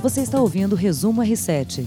Você está ouvindo o Resumo R7.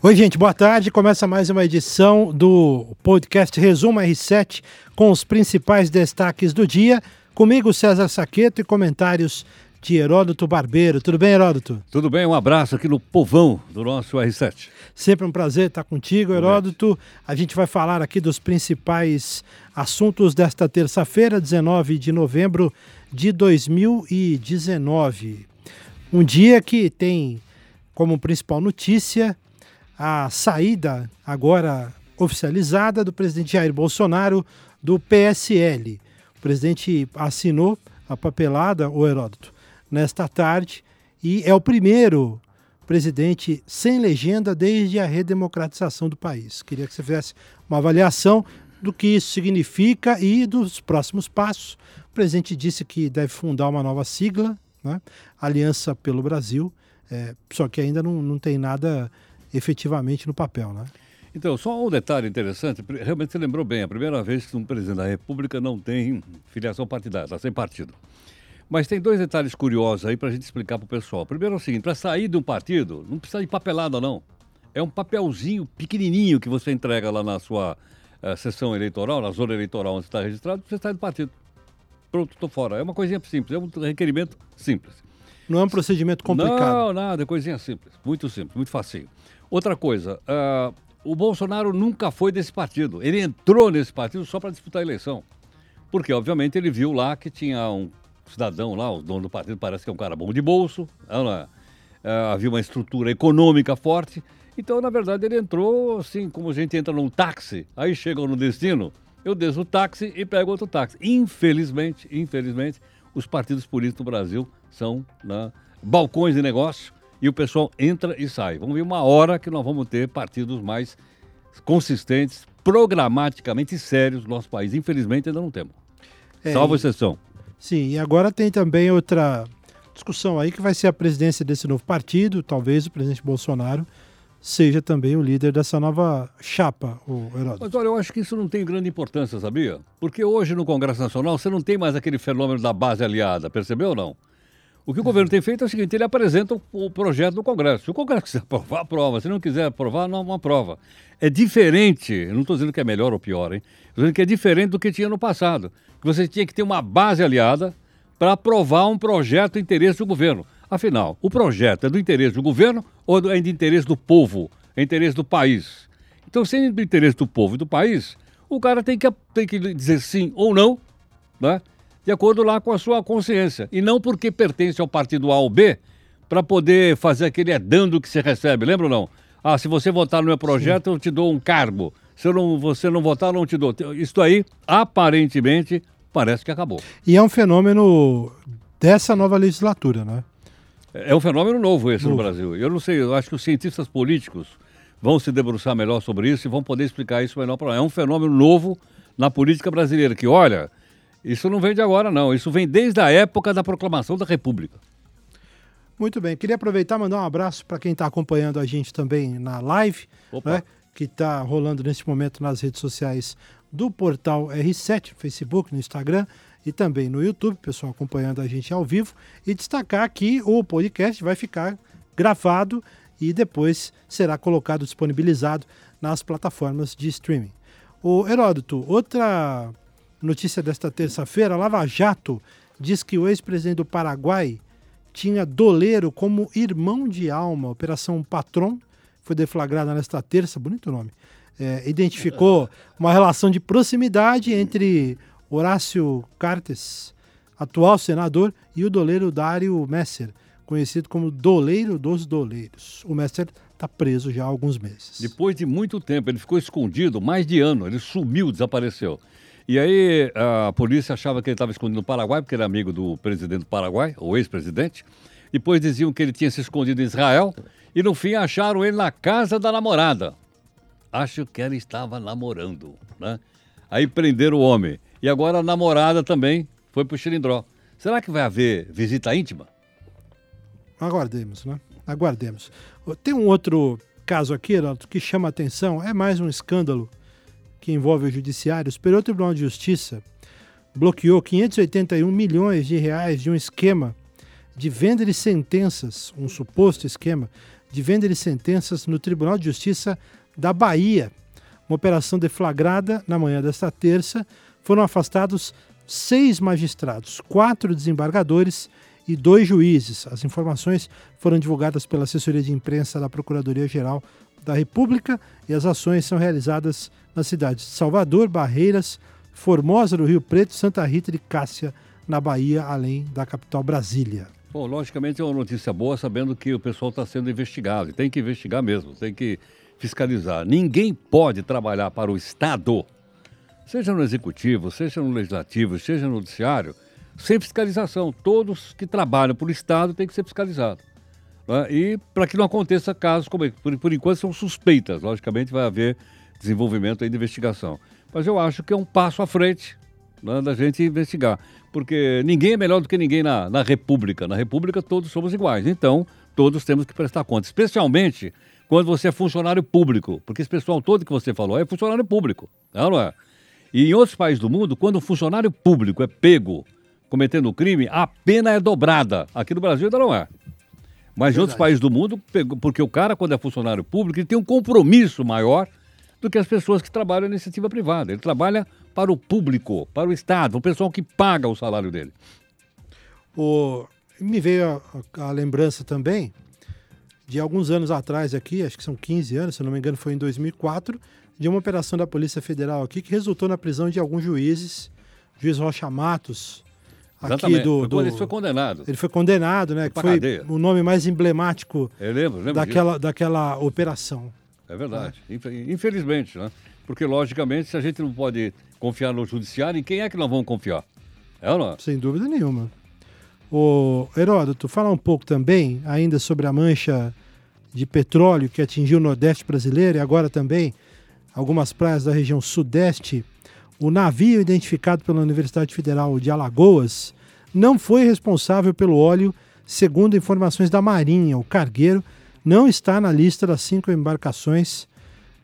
Oi, gente, boa tarde. Começa mais uma edição do podcast Resumo R7 com os principais destaques do dia. Comigo, César Saqueto e comentários de Heródoto Barbeiro. Tudo bem, Heródoto? Tudo bem, um abraço aqui no povão do nosso R7. Sempre um prazer estar contigo, Heródoto. A gente vai falar aqui dos principais assuntos desta terça-feira, 19 de novembro de 2019. Um dia que tem como principal notícia a saída agora oficializada do presidente Jair Bolsonaro do PSL. O presidente assinou a papelada, o Heródoto, nesta tarde e é o primeiro presidente sem legenda desde a redemocratização do país. Queria que você fizesse uma avaliação do que isso significa e dos próximos passos. O presidente disse que deve fundar uma nova sigla, né? Aliança pelo Brasil, é, só que ainda não, não tem nada efetivamente no papel, né? Então, só um detalhe interessante, realmente você lembrou bem, a primeira vez que um presidente da República não tem filiação partidária, está sem partido. Mas tem dois detalhes curiosos aí para a gente explicar para o pessoal. Primeiro é o seguinte, para sair de um partido, não precisa de papelada não. É um papelzinho pequenininho que você entrega lá na sua uh, sessão eleitoral, na zona eleitoral onde está registrado, você sai do partido. Pronto, estou fora. É uma coisinha simples, é um requerimento simples. Não é um procedimento complicado. Não, nada, é coisinha simples, muito simples, muito facinho. Outra coisa, uh, o Bolsonaro nunca foi desse partido. Ele entrou nesse partido só para disputar a eleição. Porque, obviamente, ele viu lá que tinha um cidadão lá, o dono do partido parece que é um cara bom de bolso, uh, havia uma estrutura econômica forte. Então, na verdade, ele entrou assim, como a gente entra num táxi, aí chega no destino, eu desço o táxi e pego outro táxi. Infelizmente, infelizmente, os partidos políticos no Brasil são né, balcões de negócio e o pessoal entra e sai. Vamos ver uma hora que nós vamos ter partidos mais consistentes, programaticamente sérios no nosso país. Infelizmente ainda não temos. É, Salvo exceção. Sim, e agora tem também outra discussão aí que vai ser a presidência desse novo partido, talvez o presidente Bolsonaro seja também o líder dessa nova chapa, o Heródoto. Mas olha, eu acho que isso não tem grande importância, sabia? Porque hoje no Congresso Nacional você não tem mais aquele fenômeno da base aliada, percebeu ou não? O que o governo tem feito é o seguinte: ele apresenta o projeto do Congresso. Se o Congresso quiser aprovar, aprova. Se não quiser aprovar, não aprova. É diferente, não estou dizendo que é melhor ou pior, hein? Estou dizendo que é diferente do que tinha no passado. Que você tinha que ter uma base aliada para aprovar um projeto de interesse do governo. Afinal, o projeto é do interesse do governo ou é do interesse do povo? É interesse do país? Então, sendo do interesse do povo e do país, o cara tem que, tem que dizer sim ou não, né? de acordo lá com a sua consciência. E não porque pertence ao partido A ou B, para poder fazer aquele é dando que você recebe. Lembra ou não? Ah, se você votar no meu projeto, Sim. eu te dou um cargo. Se eu não, você não votar, eu não te dou. Isso aí, aparentemente, parece que acabou. E é um fenômeno dessa nova legislatura, né? É um fenômeno novo esse novo. no Brasil. Eu não sei, eu acho que os cientistas políticos vão se debruçar melhor sobre isso e vão poder explicar isso melhor para nós. É um fenômeno novo na política brasileira, que, olha, isso não vem de agora, não. Isso vem desde a época da proclamação da República. Muito bem. Queria aproveitar e mandar um abraço para quem está acompanhando a gente também na live, né, que está rolando neste momento nas redes sociais do portal R7, no Facebook, no Instagram e também no YouTube, pessoal acompanhando a gente ao vivo. E destacar que o podcast vai ficar gravado e depois será colocado, disponibilizado nas plataformas de streaming. O Heródoto, outra Notícia desta terça-feira: Lava Jato diz que o ex-presidente do Paraguai tinha doleiro como irmão de alma. Operação Patron foi deflagrada nesta terça, bonito nome. É, identificou uma relação de proximidade entre Horácio Cartes, atual senador, e o doleiro Dário Messer, conhecido como Doleiro dos Doleiros. O Messer está preso já há alguns meses. Depois de muito tempo, ele ficou escondido, mais de ano, ele sumiu, desapareceu. E aí a polícia achava que ele estava escondido no Paraguai, porque era amigo do presidente do Paraguai, o ex-presidente. Depois diziam que ele tinha se escondido em Israel. E no fim acharam ele na casa da namorada. Acho que ela estava namorando, né? Aí prenderam o homem. E agora a namorada também foi para o Xilindró. Será que vai haver visita íntima? Aguardemos, né? Aguardemos. Tem um outro caso aqui, Renato, que chama atenção. É mais um escândalo que envolve o Judiciário, o Superior Tribunal de Justiça bloqueou 581 milhões de reais de um esquema de venda de sentenças, um suposto esquema de venda de sentenças no Tribunal de Justiça da Bahia. Uma operação deflagrada na manhã desta terça. Foram afastados seis magistrados, quatro desembargadores e dois juízes. As informações foram divulgadas pela assessoria de imprensa da Procuradoria-Geral da República e as ações são realizadas nas cidades de Salvador, Barreiras, Formosa do Rio Preto, Santa Rita de Cássia, na Bahia, além da capital Brasília. Bom, logicamente é uma notícia boa sabendo que o pessoal está sendo investigado. E tem que investigar mesmo, tem que fiscalizar. Ninguém pode trabalhar para o Estado, seja no executivo, seja no legislativo, seja no judiciário, sem fiscalização. Todos que trabalham para o Estado têm que ser fiscalizados. Né? E para que não aconteça casos como esse. Por, por enquanto são suspeitas, logicamente vai haver desenvolvimento aí de investigação. Mas eu acho que é um passo à frente né, da gente investigar porque ninguém é melhor do que ninguém na, na República. Na República todos somos iguais, então todos temos que prestar conta, especialmente quando você é funcionário público, porque esse pessoal todo que você falou é funcionário público, não é? E em outros países do mundo, quando o funcionário público é pego cometendo crime, a pena é dobrada. Aqui no Brasil ainda não é. Mas em outros países do mundo, porque o cara, quando é funcionário público, ele tem um compromisso maior do que as pessoas que trabalham na iniciativa privada. Ele trabalha para o público, para o Estado, o pessoal que paga o salário dele. O, me veio a, a, lembrança também de alguns anos atrás aqui, acho que são 15 anos, se não me engano foi em 2004, de uma operação da Polícia Federal aqui que resultou na prisão de alguns juízes, juiz Rocha Matos, aqui do, do, ele foi condenado. Ele foi condenado, né? Foi que foi o nome mais emblemático eu lembro, lembro daquela, daquela operação. É verdade. É. Infelizmente, né? Porque, logicamente, se a gente não pode confiar no judiciário, em quem é que nós vamos confiar? É ou não? Sem dúvida nenhuma. O Heródoto, fala um pouco também ainda sobre a mancha de petróleo que atingiu o Nordeste brasileiro e agora também algumas praias da região Sudeste. O navio identificado pela Universidade Federal de Alagoas não foi responsável pelo óleo, segundo informações da Marinha. O cargueiro não está na lista das cinco embarcações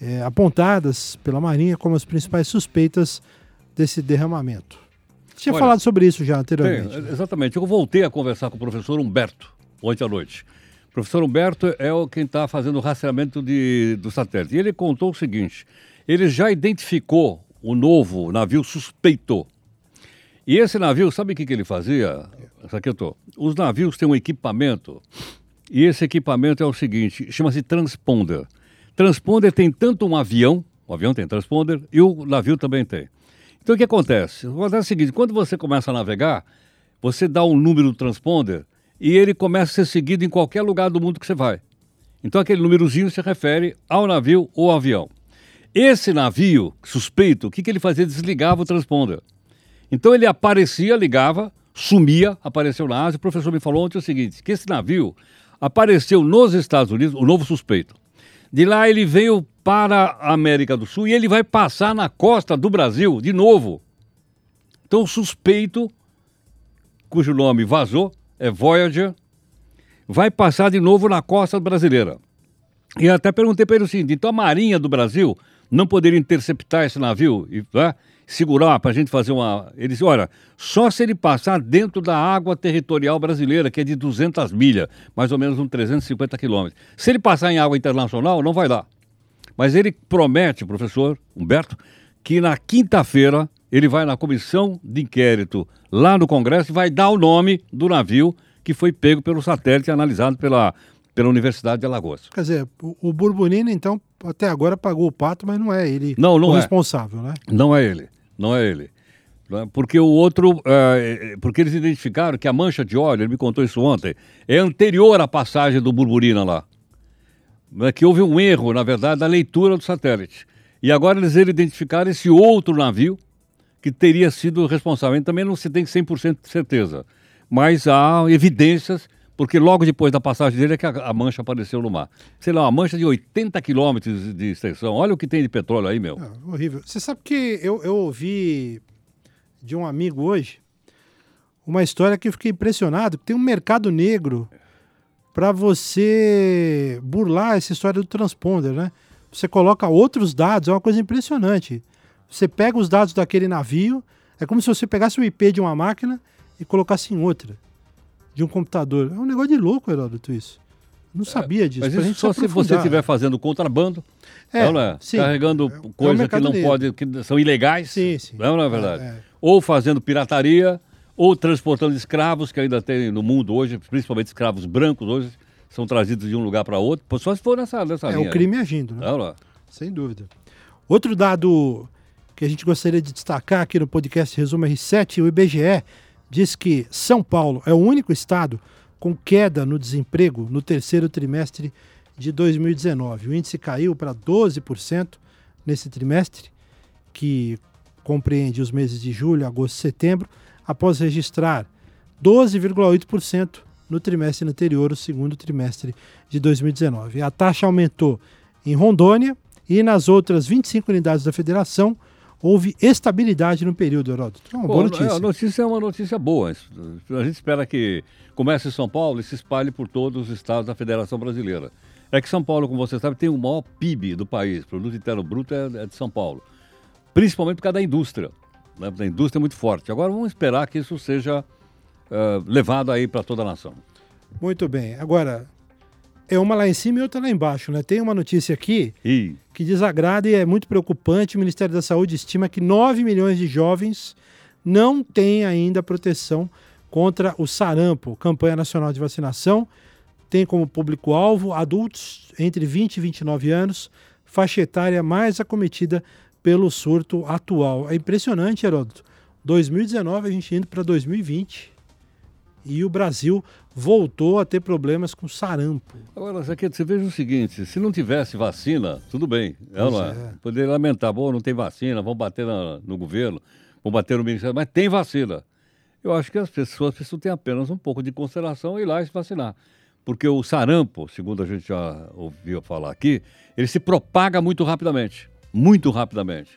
é, apontadas pela Marinha como as principais suspeitas desse derramamento. Tinha Olha, falado sobre isso já anteriormente. Tem, exatamente. Eu voltei a conversar com o professor Humberto ontem à noite. O professor Humberto é o quem está fazendo o rastreamento de, do satélite. E ele contou o seguinte: ele já identificou o novo navio suspeito. E esse navio, sabe o que, que ele fazia, Saqueto? Os navios têm um equipamento, e esse equipamento é o seguinte: chama-se transponder. Transponder tem tanto um avião, o avião tem transponder, e o navio também tem. Então o que acontece? Acontece é o seguinte: quando você começa a navegar, você dá um número do transponder e ele começa a ser seguido em qualquer lugar do mundo que você vai. Então aquele númerozinho se refere ao navio ou ao avião. Esse navio suspeito, o que, que ele fazia? Desligava o transponder. Então ele aparecia, ligava, sumia, apareceu na Ásia. O professor me falou ontem o seguinte: que esse navio apareceu nos Estados Unidos, o novo suspeito. De lá ele veio para a América do Sul e ele vai passar na costa do Brasil de novo. Então, o suspeito, cujo nome vazou, é Voyager, vai passar de novo na costa brasileira. E até perguntei para ele o seguinte: então a Marinha do Brasil não poderia interceptar esse navio e né, segurar para a gente fazer uma. Ele disse: olha, só se ele passar dentro da água territorial brasileira, que é de 200 milhas, mais ou menos uns 350 quilômetros. Se ele passar em água internacional, não vai dar. Mas ele promete, professor Humberto, que na quinta-feira ele vai na comissão de inquérito lá no Congresso e vai dar o nome do navio que foi pego pelo satélite analisado pela, pela Universidade de Alagoas. Quer dizer, o, o então, até agora pagou o pato, mas não é ele não, não o é. responsável, né? Não é ele não é ele. É? Porque o outro, é, porque eles identificaram que a mancha de óleo, ele me contou isso ontem, é anterior à passagem do Burburina lá. É que houve um erro, na verdade, na leitura do satélite. E agora eles identificaram esse outro navio que teria sido responsável. Também não se tem 100% de certeza, mas há evidências porque logo depois da passagem dele é que a, a mancha apareceu no mar. Sei lá, uma mancha de 80 quilômetros de extensão. Olha o que tem de petróleo aí, meu. É, horrível. Você sabe que eu, eu ouvi de um amigo hoje uma história que eu fiquei impressionado, tem um mercado negro para você burlar essa história do transponder, né? Você coloca outros dados, é uma coisa impressionante. Você pega os dados daquele navio, é como se você pegasse o IP de uma máquina e colocasse em outra de um computador. É um negócio de louco, Heródoto, isso. Não sabia disso. Mas isso só se você estiver fazendo contrabando, É, não é? sim. carregando É- é coisas que mercado não podem, que são ilegais. Sim, sim. Não, não é verdade? É, é. Ou fazendo pirataria, ou transportando escravos, que ainda tem no mundo hoje, principalmente escravos brancos hoje, são trazidos de um lugar para outro. Só se for nessa, nessa É linha. o crime agindo, né? Não. Sem dúvida. Outro dado que a gente gostaria de destacar aqui no podcast Resumo R7, o IBGE diz que São Paulo é o único estado com queda no desemprego no terceiro trimestre de 2019. O índice caiu para 12% nesse trimestre, que compreende os meses de julho, agosto e setembro, após registrar 12,8% no trimestre anterior, o segundo trimestre de 2019. A taxa aumentou em Rondônia e nas outras 25 unidades da federação houve estabilidade no período, Heródoto. É uma Pô, boa é, notícia. A notícia é uma notícia boa. A gente espera que comece em São Paulo e se espalhe por todos os estados da Federação Brasileira. É que São Paulo, como você sabe, tem o maior PIB do país. Produto Interno Bruto é, é de São Paulo. Principalmente por causa da indústria. Né? A indústria é muito forte. Agora vamos esperar que isso seja eh, levado aí para toda a nação. Muito bem. Agora, é uma lá em cima e outra lá embaixo, né? Tem uma notícia aqui E que desagrada e é muito preocupante. O Ministério da Saúde estima que 9 milhões de jovens não têm ainda proteção contra o sarampo. Campanha Nacional de Vacinação tem como público-alvo adultos entre 20 e 29 anos, faixa etária mais acometida pelo surto atual. É impressionante, Heródoto. 2019 a gente indo para 2020 e o Brasil voltou a ter problemas com sarampo. agora, Zé, você veja o seguinte: se não tivesse vacina, tudo bem. Não é? é. Poderia lamentar, bom, não tem vacina, vão bater na- no governo, vão bater no Ministério, mas tem vacina. Eu acho que as pessoas precisam ter apenas um pouco de consideração e ir lá e se vacinar. Porque o sarampo, segundo a gente já ouviu falar aqui, ele se propaga muito rapidamente. Muito rapidamente.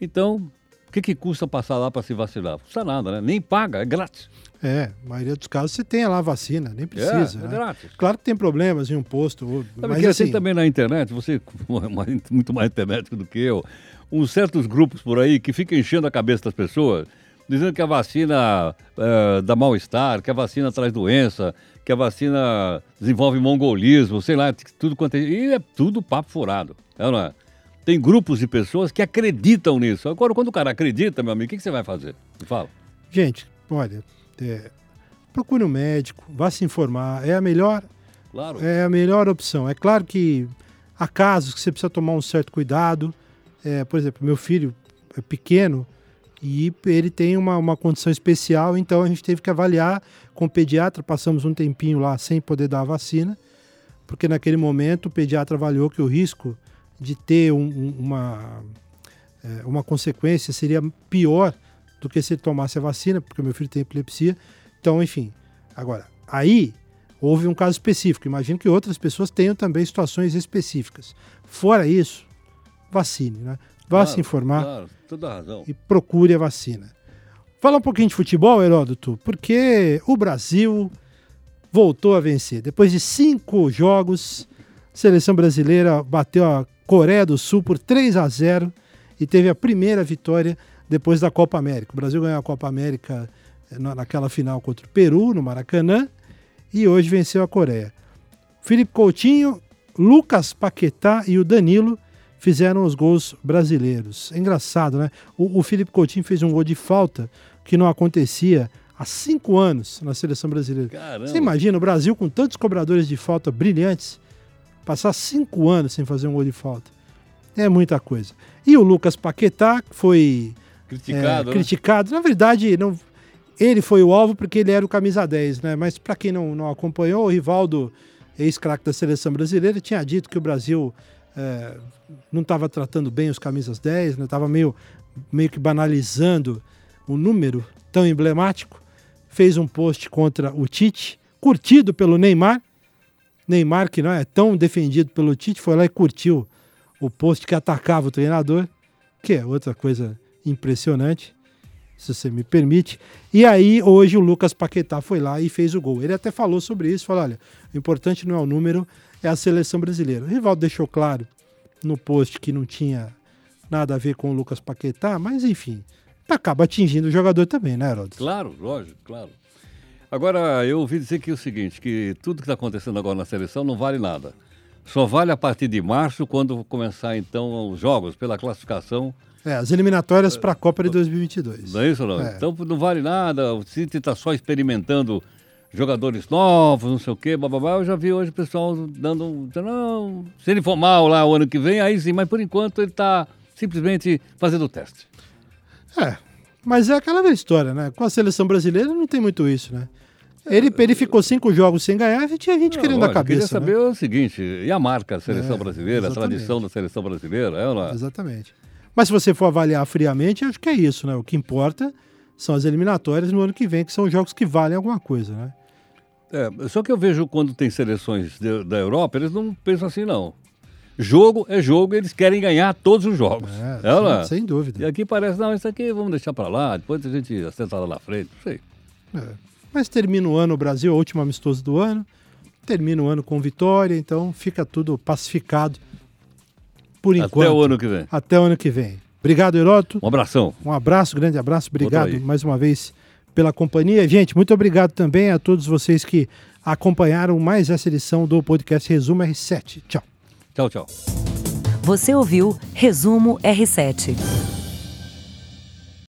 Então, o que, que custa passar lá para se vacinar? Custa nada, né? Nem paga, é grátis. É, na maioria dos casos você tem lá a vacina, nem precisa. é, é né? grátis. Claro que tem problemas em um posto, ou- Sabe mas que assim, tem também na internet, você é muito mais internet do que eu, uns certos grupos por aí que ficam enchendo a cabeça das pessoas, dizendo que a vacina eh, dá mal-estar, que a vacina traz doença, que a vacina desenvolve mongolismo, sei lá, tudo quanto é. E é tudo papo furado, é ou não é? Tem grupos de pessoas que acreditam nisso. Agora, quando o cara acredita, meu amigo, o que, que você vai fazer? Me fala. gente, olha, é, procure um médico, vá se informar, é a melhor, Claro. é a melhor opção. É claro que há casos que você precisa tomar um certo cuidado. É, por exemplo, meu filho é pequeno e ele tem uma, uma condição especial, então a gente teve que avaliar com o pediatra, passamos um tempinho lá sem poder dar a vacina, porque naquele momento o pediatra avaliou que o risco de ter um- um- uma, é, uma consequência seria pior do que se ele tomasse a vacina, porque meu filho tem epilepsia. Então, enfim, agora, aí houve um caso específico. Imagino que outras pessoas tenham também situações específicas. Fora isso, vacine, né? Vá Claro, se informar Claro, toda razão. e procure a vacina. Fala um pouquinho de futebol, Heródoto, porque o Brasil voltou a vencer. Depois de cinco jogos, a seleção brasileira bateu a Coreia do Sul por 3 a 0 e teve a primeira vitória depois da Copa América. O Brasil ganhou a Copa América eh, na- naquela final contra o Peru, no Maracanã, e hoje venceu a Coreia. Felipe Coutinho, Lucas Paquetá e o Danilo fizeram os gols brasileiros. É engraçado, né? O, o Felipe Coutinho fez um gol de falta que não acontecia há cinco anos na seleção brasileira. Caramba. Você imagina o Brasil com tantos cobradores de falta brilhantes passar cinco anos sem fazer um gol de falta? É muita coisa. E o Lucas Paquetá que foi Criticado, é, né? criticado. Na verdade, não, ele foi o alvo porque ele era o camisa 10, né? Mas para quem não, não acompanhou, o Rivaldo, ex-craque da seleção brasileira, tinha dito que o Brasil é, não estava tratando bem os camisas 10, né? Estava meio, meio que banalizando o número tão emblemático. Fez um post contra o Tite, curtido pelo Neymar. Neymar, que não é tão defendido pelo Tite, foi lá e curtiu o post que atacava o treinador, que é outra coisa impressionante, se você me permite. E aí, hoje, o Lucas Paquetá foi lá e fez o gol. Ele até falou sobre isso, falou, olha, o importante não é o número, é a seleção brasileira. O Rivaldo deixou claro no post que não tinha nada a ver com o Lucas Paquetá, mas enfim, acaba atingindo o jogador também, né, Herodes? Claro, lógico, claro. Agora, eu ouvi dizer que é o seguinte, que tudo que está acontecendo agora na seleção não vale nada. Só vale a partir de março, quando começar então os jogos pela classificação. É, as eliminatórias para a Copa de 2022. Não é isso não? É. Então não vale nada, o City está só experimentando jogadores novos, não sei o quê, bababá. Eu já vi hoje o pessoal dando, não, se ele for mal lá o ano que vem, aí sim, mas por enquanto ele está simplesmente fazendo o teste. É, mas é aquela história, né? Com a seleção brasileira não tem muito isso, né? Ele, ele ficou cinco jogos sem ganhar e tinha 20 não, querendo olha, a cabeça. Eu queria saber né? o seguinte: e a marca da seleção é, brasileira, exatamente. a tradição da seleção brasileira? É ou não é? Exatamente. Mas se você for avaliar friamente, acho que é isso, né? O que importa são as eliminatórias no ano que vem, que são jogos que valem alguma coisa, né? É, só que eu vejo quando tem seleções de, da Europa, eles não pensam assim, não. Jogo é jogo, eles querem ganhar todos os jogos. É, é sem, sem, dúvida. E aqui parece, não, isso aqui vamos deixar para lá, depois a gente assenta lá na frente, não sei. É. Mas termina o ano, o Brasil, o último amistoso do ano, termina o ano com vitória, então fica tudo pacificado por enquanto. Até o ano que vem. Até o ano que vem. Obrigado, Heroto. Um abração. Um abraço, grande abraço. Obrigado mais uma vez pela companhia. Gente, muito obrigado também a todos vocês que acompanharam mais essa edição do podcast Resumo R7. Tchau. Tchau, tchau. Você ouviu Resumo R7.